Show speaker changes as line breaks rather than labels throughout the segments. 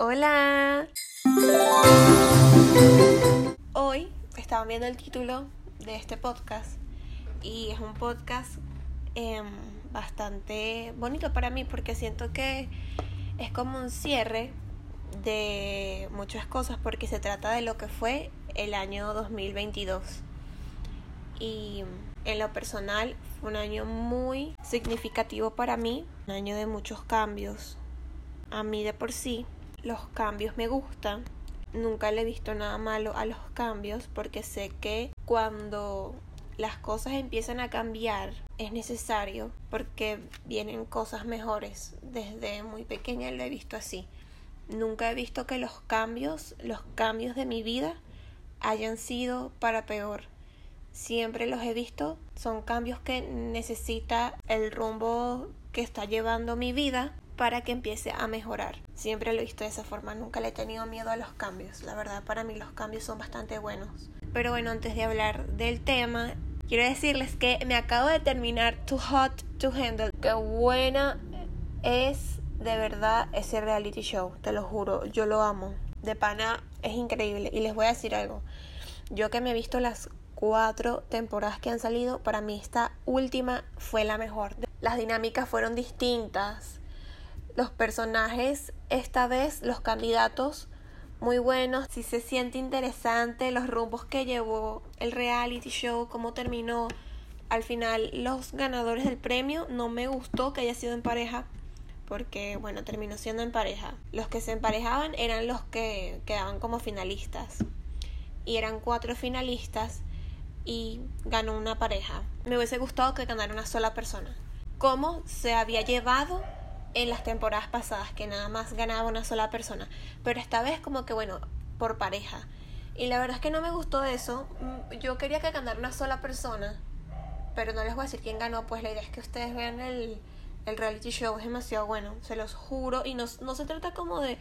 Hola. Hoy estaban viendo el título de este podcast y es un podcast em, bastante bonito para mí porque siento que es como un cierre de muchas cosas porque se trata de lo que fue el año 2022 y en lo personal fue un año muy significativo para mí, un año de muchos cambios. A mí de por sí los cambios me gustan. Nunca le he visto nada malo a los cambios porque sé que cuando las cosas empiezan a cambiar es necesario porque vienen cosas mejores. Desde muy pequeña lo he visto así. Nunca he visto que los cambios, los cambios de mi vida hayan sido para peor. Siempre los he visto, son cambios que necesita el rumbo que está llevando mi vida para que empiece a mejorar. Siempre lo he visto de esa forma, nunca le he tenido miedo a los cambios. La verdad, para mí los cambios son bastante buenos. Pero bueno, antes de hablar del tema, quiero decirles que me acabo de terminar Too Hot to Handle. Qué buena es de verdad ese reality show, te lo juro, yo lo amo. De pana es increíble. Y les voy a decir algo. Yo que me he visto las cuatro temporadas que han salido, para mí esta última fue la mejor. Las dinámicas fueron distintas los personajes, esta vez los candidatos muy buenos, si se siente interesante los rumbos que llevó el reality show, cómo terminó. Al final los ganadores del premio no me gustó que haya sido en pareja porque bueno, terminó siendo en pareja. Los que se emparejaban eran los que quedaban como finalistas. Y eran cuatro finalistas y ganó una pareja. Me hubiese gustado que ganara una sola persona. ¿Cómo se había llevado en las temporadas pasadas que nada más ganaba una sola persona, pero esta vez como que bueno, por pareja. Y la verdad es que no me gustó eso. Mm, yo quería que ganara una sola persona, pero no les voy a decir quién ganó, pues la idea es que ustedes vean el, el reality show, es demasiado bueno, se los juro. Y no, no se trata como de,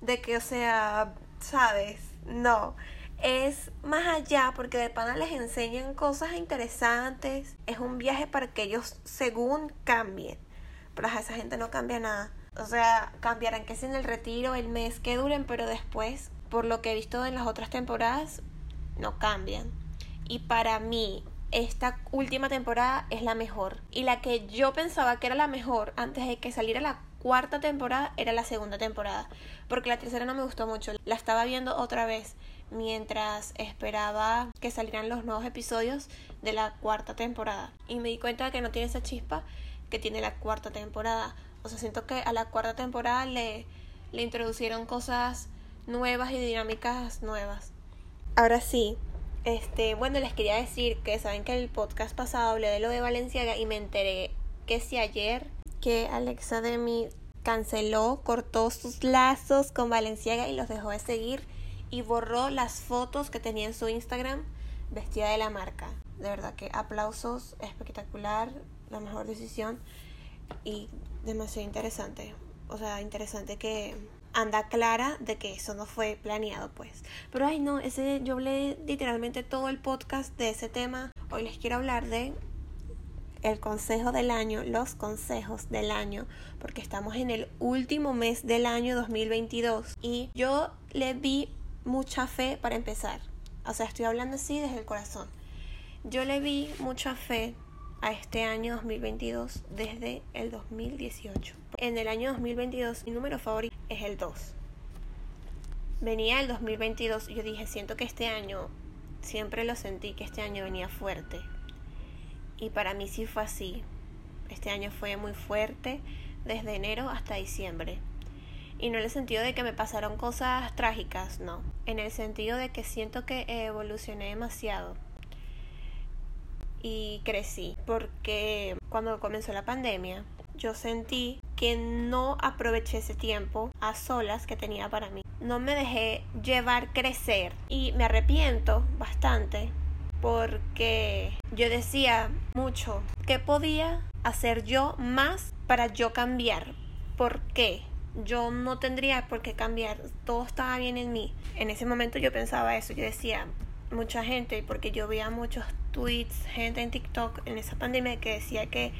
de que, o sea, sabes, no. Es más allá porque de pana les enseñan cosas interesantes. Es un viaje para que ellos según cambien pero a esa gente no cambia nada. O sea, cambiarán que sea en el retiro, el mes que duren, pero después, por lo que he visto en las otras temporadas, no cambian. Y para mí, esta última temporada es la mejor. Y la que yo pensaba que era la mejor antes de que saliera la cuarta temporada era la segunda temporada. Porque la tercera no me gustó mucho. La estaba viendo otra vez mientras esperaba que salieran los nuevos episodios de la cuarta temporada. Y me di cuenta de que no tiene esa chispa que tiene la cuarta temporada. O sea, siento que a la cuarta temporada le, le introducieron cosas nuevas y dinámicas nuevas. Ahora sí, este, bueno, les quería decir que saben que el podcast pasado hablé de lo de Valenciaga y me enteré que si ayer que Alexa de mí canceló, cortó sus lazos con Valenciaga y los dejó de seguir y borró las fotos que tenía en su Instagram vestida de la marca. De verdad que aplausos, espectacular la mejor decisión y demasiado interesante. O sea, interesante que anda clara de que eso no fue planeado, pues. Pero ay no, ese yo hablé literalmente todo el podcast de ese tema. Hoy les quiero hablar de el consejo del año, los consejos del año, porque estamos en el último mes del año 2022 y yo le vi mucha fe para empezar. O sea, estoy hablando así desde el corazón. Yo le vi mucha fe a este año 2022 desde el 2018. En el año 2022 mi número favorito es el 2. Venía el 2022 y yo dije, siento que este año, siempre lo sentí que este año venía fuerte. Y para mí sí fue así. Este año fue muy fuerte desde enero hasta diciembre. Y no en el sentido de que me pasaron cosas trágicas, no. En el sentido de que siento que evolucioné demasiado y crecí porque cuando comenzó la pandemia yo sentí que no aproveché ese tiempo a solas que tenía para mí. No me dejé llevar crecer y me arrepiento bastante porque yo decía mucho que podía hacer yo más para yo cambiar. ¿Por qué? Yo no tendría por qué cambiar, todo estaba bien en mí. En ese momento yo pensaba eso, yo decía, mucha gente, porque yo veía muchos tweets, gente en TikTok en esa pandemia que decía que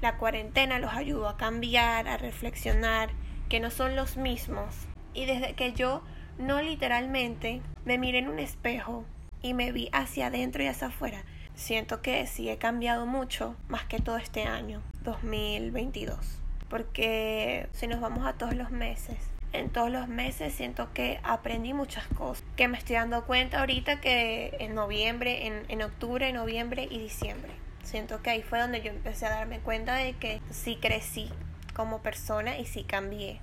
la cuarentena los ayudó a cambiar, a reflexionar, que no son los mismos Y desde que yo no literalmente me miré en un espejo y me vi hacia adentro y hacia afuera, siento que sí he cambiado mucho, más que todo este año, 2022. Porque si nos vamos a todos los meses, en todos los meses siento que aprendí muchas cosas, que me estoy dando cuenta ahorita que en noviembre, en, en octubre, noviembre y diciembre. Siento que ahí fue donde yo empecé a darme cuenta de que sí crecí como persona y sí cambié.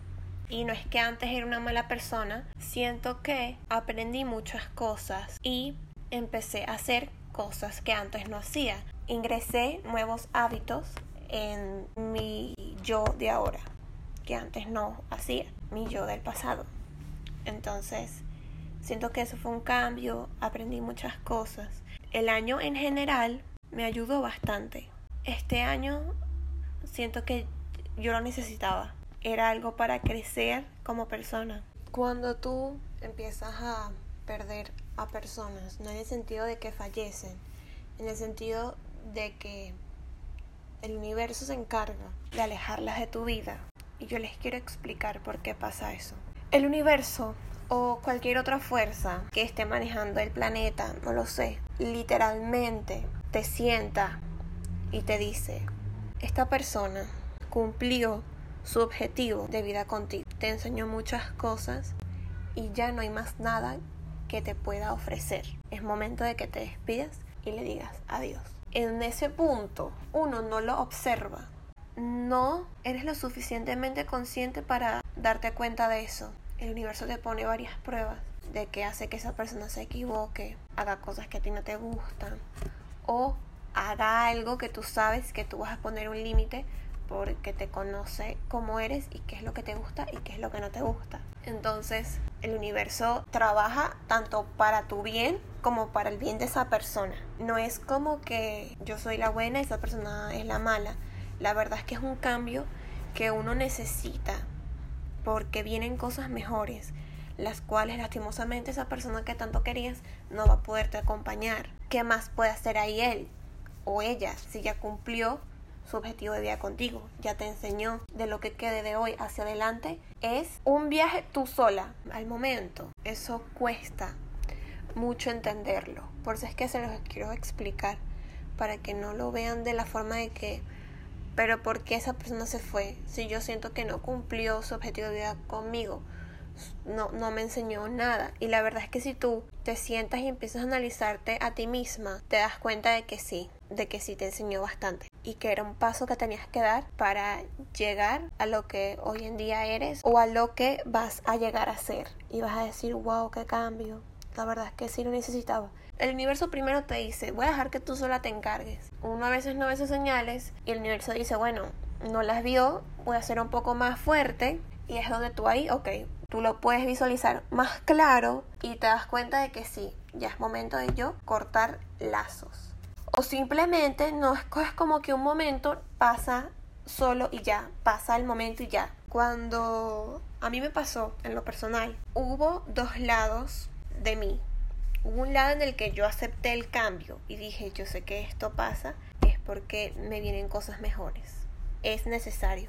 Y no es que antes era una mala persona, siento que aprendí muchas cosas y empecé a hacer cosas que antes no hacía. Ingresé nuevos hábitos en mi yo de ahora, que antes no hacía, mi yo del pasado. Entonces, siento que eso fue un cambio, aprendí muchas cosas. El año en general me ayudó bastante. Este año siento que yo lo necesitaba. Era algo para crecer como persona. Cuando tú empiezas a perder a personas, no en el sentido de que fallecen, en el sentido de que el universo se encarga de alejarlas de tu vida. Y yo les quiero explicar por qué pasa eso. El universo o cualquier otra fuerza que esté manejando el planeta, no lo sé, literalmente te sienta y te dice, esta persona cumplió su objetivo de vida contigo, te enseñó muchas cosas y ya no hay más nada que te pueda ofrecer. Es momento de que te despidas y le digas adiós. En ese punto uno no lo observa, no eres lo suficientemente consciente para darte cuenta de eso. El universo te pone varias pruebas de que hace que esa persona se equivoque, haga cosas que a ti no te gustan o haga algo que tú sabes que tú vas a poner un límite porque te conoce cómo eres y qué es lo que te gusta y qué es lo que no te gusta. Entonces, el universo trabaja tanto para tu bien como para el bien de esa persona. No es como que yo soy la buena y esa persona es la mala. La verdad es que es un cambio que uno necesita porque vienen cosas mejores, las cuales lastimosamente esa persona que tanto querías no va a poderte acompañar. ¿Qué más puede hacer ahí él o ella si ya cumplió su objetivo de vida contigo, ya te enseñó de lo que quede de hoy hacia adelante, es un viaje tú sola, al momento. Eso cuesta mucho entenderlo. Por eso es que se los quiero explicar, para que no lo vean de la forma de que, pero ¿por qué esa persona se fue? Si yo siento que no cumplió su objetivo de vida conmigo, no, no me enseñó nada. Y la verdad es que si tú te sientas y empiezas a analizarte a ti misma, te das cuenta de que sí, de que sí te enseñó bastante y que era un paso que tenías que dar para llegar a lo que hoy en día eres o a lo que vas a llegar a ser. Y vas a decir, wow, qué cambio. La verdad es que sí lo necesitaba. El universo primero te dice, voy a dejar que tú sola te encargues. Uno a veces no ve esas señales y el universo dice, bueno, no las vio, voy a ser un poco más fuerte. Y es donde tú ahí, ok, tú lo puedes visualizar más claro y te das cuenta de que sí, ya es momento de yo cortar lazos. O simplemente no es, como que un momento pasa solo y ya, pasa el momento y ya. Cuando a mí me pasó en lo personal, hubo dos lados de mí. Hubo un lado en el que yo acepté el cambio y dije, yo sé que esto pasa, es porque me vienen cosas mejores. Es necesario.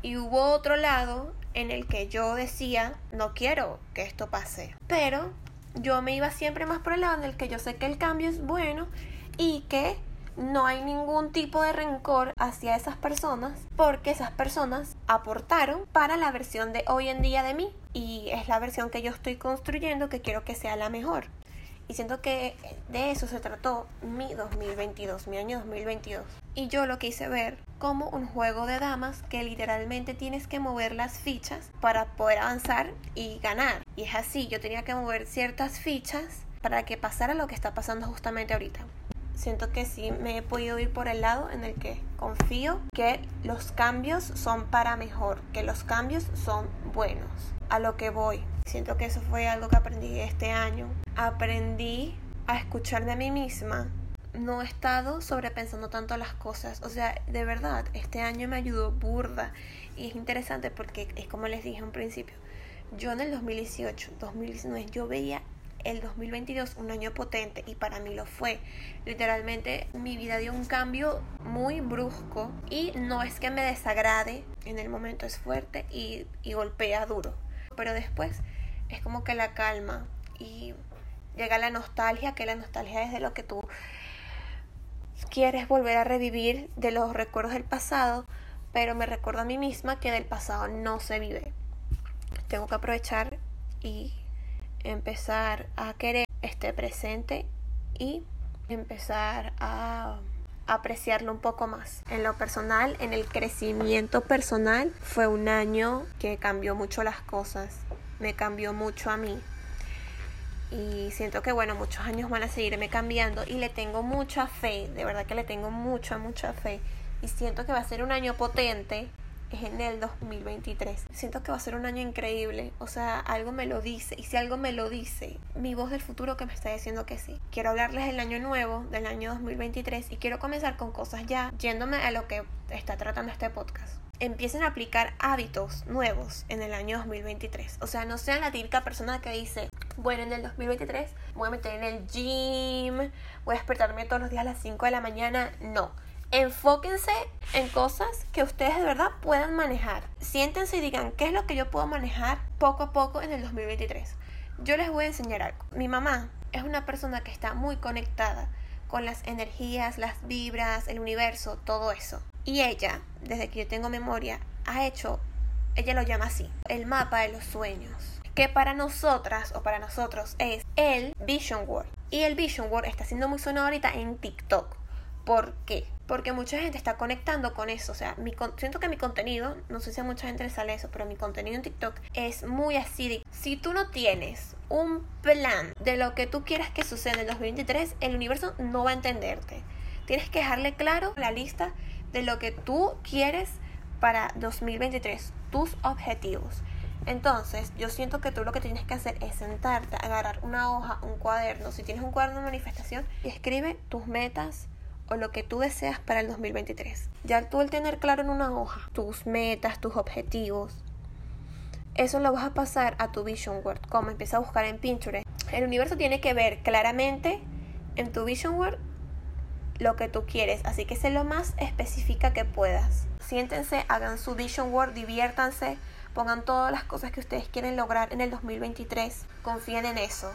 Y hubo otro lado en el que yo decía, no quiero que esto pase. Pero yo me iba siempre más por el lado en el que yo sé que el cambio es bueno y que no hay ningún tipo de rencor hacia esas personas porque esas personas aportaron para la versión de hoy en día de mí y es la versión que yo estoy construyendo que quiero que sea la mejor. Y siento que de eso se trató mi 2022, mi año 2022. Y yo lo quise ver como un juego de damas que literalmente tienes que mover las fichas para poder avanzar y ganar. Y es así, yo tenía que mover ciertas fichas para que pasara lo que está pasando justamente ahorita siento que sí me he podido ir por el lado en el que confío que los cambios son para mejor, que los cambios son buenos. A lo que voy. Siento que eso fue algo que aprendí este año. Aprendí a escucharme a mí misma. No he estado sobrepensando tanto las cosas. O sea, de verdad, este año me ayudó burda. Y es interesante porque es como les dije un principio. Yo en el 2018, 2019, yo veía el 2022 un año potente y para mí lo fue. Literalmente mi vida dio un cambio muy brusco y no es que me desagrade, en el momento es fuerte y, y golpea duro. pero después es como que la calma y llega la nostalgia, que la nostalgia es de lo que tú quieres volver a revivir de los recuerdos del pasado, pero me recuerdo a mí misma que del pasado no se vive. Tengo que aprovechar y empezar a querer este presente y empezar a apreciarlo un poco más. En lo personal, en el crecimiento personal, fue un año que cambió mucho las cosas, me cambió mucho a mí. Y siento que, bueno, muchos años van a seguirme cambiando y le tengo mucha fe, de verdad que le tengo mucha, mucha fe. Y siento que va a ser un año potente es en el 2023. Siento que va a ser un año increíble, o sea, algo me lo dice, y si algo me lo dice, mi voz del futuro que me está diciendo que sí. Quiero hablarles del año nuevo, del año 2023, y quiero comenzar con cosas ya, yéndome a lo que está tratando este podcast empiecen a aplicar hábitos nuevos en el año 2023. O sea, no sean la típica persona que dice, bueno, en el 2023 voy a meter en el gym, voy a despertarme todos los días a las 5 de la mañana. No enfóquense en cosas que ustedes de verdad puedan manejar. Siéntense y digan, ¿qué es lo que yo puedo manejar poco a poco en el 2023? Yo les voy a enseñar algo. Mi mamá es una persona que está muy conectada con las energías, las vibras, el universo, todo eso. Y ella, desde que yo tengo memoria, ha hecho, ella lo llama así, el mapa de los sueños. Que para nosotras o para nosotros es el Vision World. Y el Vision World está siendo muy sonado ahorita en TikTok. ¿Por qué? Porque mucha gente está conectando con eso. O sea, mi siento que mi contenido, no sé si a mucha gente le sale eso, pero mi contenido en TikTok es muy así. Si tú no tienes un plan de lo que tú quieras que suceda en el 2023, el universo no va a entenderte. Tienes que dejarle claro la lista de lo que tú quieres para 2023, tus objetivos. Entonces, yo siento que tú lo que tienes que hacer es sentarte, agarrar una hoja, un cuaderno. Si tienes un cuaderno de manifestación, y escribe tus metas, o lo que tú deseas para el 2023. Ya tú el tener claro en una hoja tus metas, tus objetivos, eso lo vas a pasar a tu Vision Board. Como empieza a buscar en Pinterest. El universo tiene que ver claramente en tu Vision Board lo que tú quieres. Así que sé lo más específica que puedas. Siéntense, hagan su Vision Board, diviértanse, pongan todas las cosas que ustedes quieren lograr en el 2023. Confíen en eso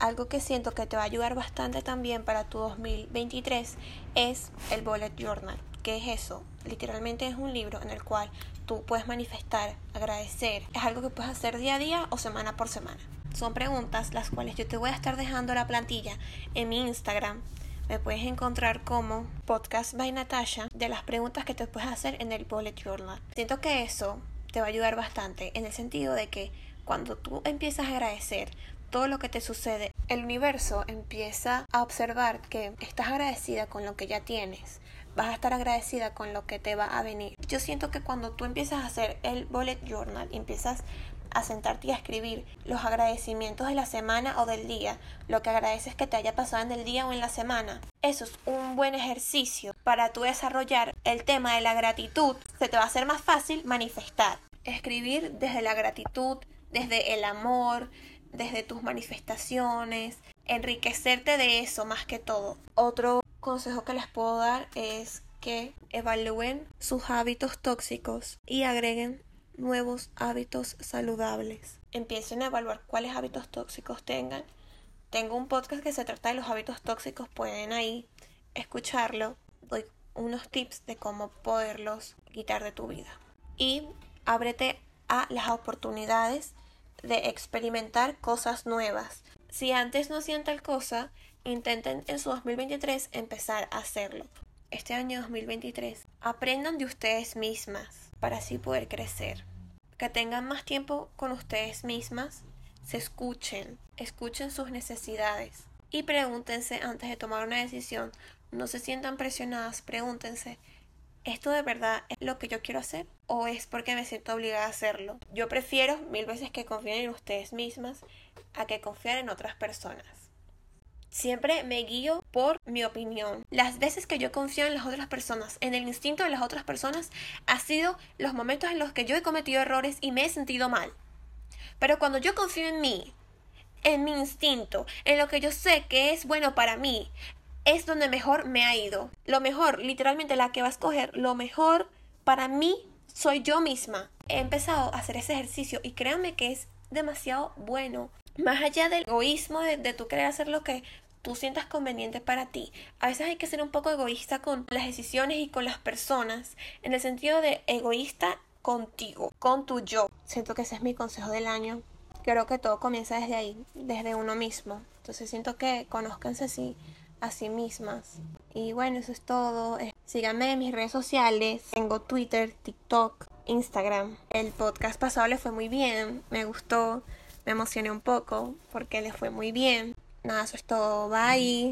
algo que siento que te va a ayudar bastante también para tu 2023 es el Bullet Journal. ¿Qué es eso? Literalmente es un libro en el cual tú puedes manifestar, agradecer. Es algo que puedes hacer día a día o semana por semana. Son preguntas las cuales yo te voy a estar dejando la plantilla en mi Instagram. Me puedes encontrar como Podcast by Natasha de las preguntas que te puedes hacer en el Bullet Journal. Siento que eso te va a ayudar bastante en el sentido de que cuando tú empiezas a agradecer, todo lo que te sucede, el universo empieza a observar que estás agradecida con lo que ya tienes. Vas a estar agradecida con lo que te va a venir. Yo siento que cuando tú empiezas a hacer el bullet journal empiezas a sentarte y a escribir los agradecimientos de la semana o del día, lo que agradeces que te haya pasado en el día o en la semana. Eso es un buen ejercicio para tú desarrollar el tema de la gratitud. Se te va a hacer más fácil manifestar. Escribir desde la gratitud, desde el amor, desde tus manifestaciones, enriquecerte de eso más que todo. Otro consejo que les puedo dar es que evalúen sus hábitos tóxicos y agreguen nuevos hábitos saludables. Empiecen a evaluar cuáles hábitos tóxicos tengan. Tengo un podcast que se trata de los hábitos tóxicos, pueden ahí escucharlo. Doy unos tips de cómo poderlos quitar de tu vida. Y ábrete a las oportunidades de experimentar cosas nuevas. Si antes no hacían tal cosa, intenten en su 2023 empezar a hacerlo. Este año 2023, aprendan de ustedes mismas para así poder crecer. Que tengan más tiempo con ustedes mismas, se escuchen, escuchen sus necesidades y pregúntense antes de tomar una decisión. No se sientan presionadas, pregúntense ¿esto de verdad es lo que yo quiero hacer? ¿O es porque me siento obligada a hacerlo? Yo prefiero mil veces que confíen en ustedes mismas a que confiar en otras personas. Siempre me guío por mi opinión. Las veces que yo confío en las otras personas, en el instinto de las otras personas, ha sido los momentos en los que yo he cometido errores y me he sentido mal. Pero cuando yo confío en mí, en mi instinto, en lo que yo sé que es bueno para mí, es donde mejor me ha ido. Lo mejor, literalmente la que va a escoger, lo mejor para mí soy yo misma. He empezado a hacer ese ejercicio y créanme que es demasiado bueno. Más allá del egoísmo de, de tú querer hacer lo que tú sientas conveniente para ti. A veces hay que ser un poco egoísta con las decisiones y con las personas, en el sentido de egoísta contigo, con tu yo. Siento que ese es mi consejo del año. Creo que todo comienza desde ahí, desde uno mismo. Entonces siento que conozcanse así a sí mismas. Y bueno, eso es todo. Eh, síganme en mis redes sociales. Tengo Twitter, TikTok, Instagram. El podcast pasado le fue muy bien. Me gustó. Me emocioné un poco porque le fue muy bien. Nada, eso es todo. Bye.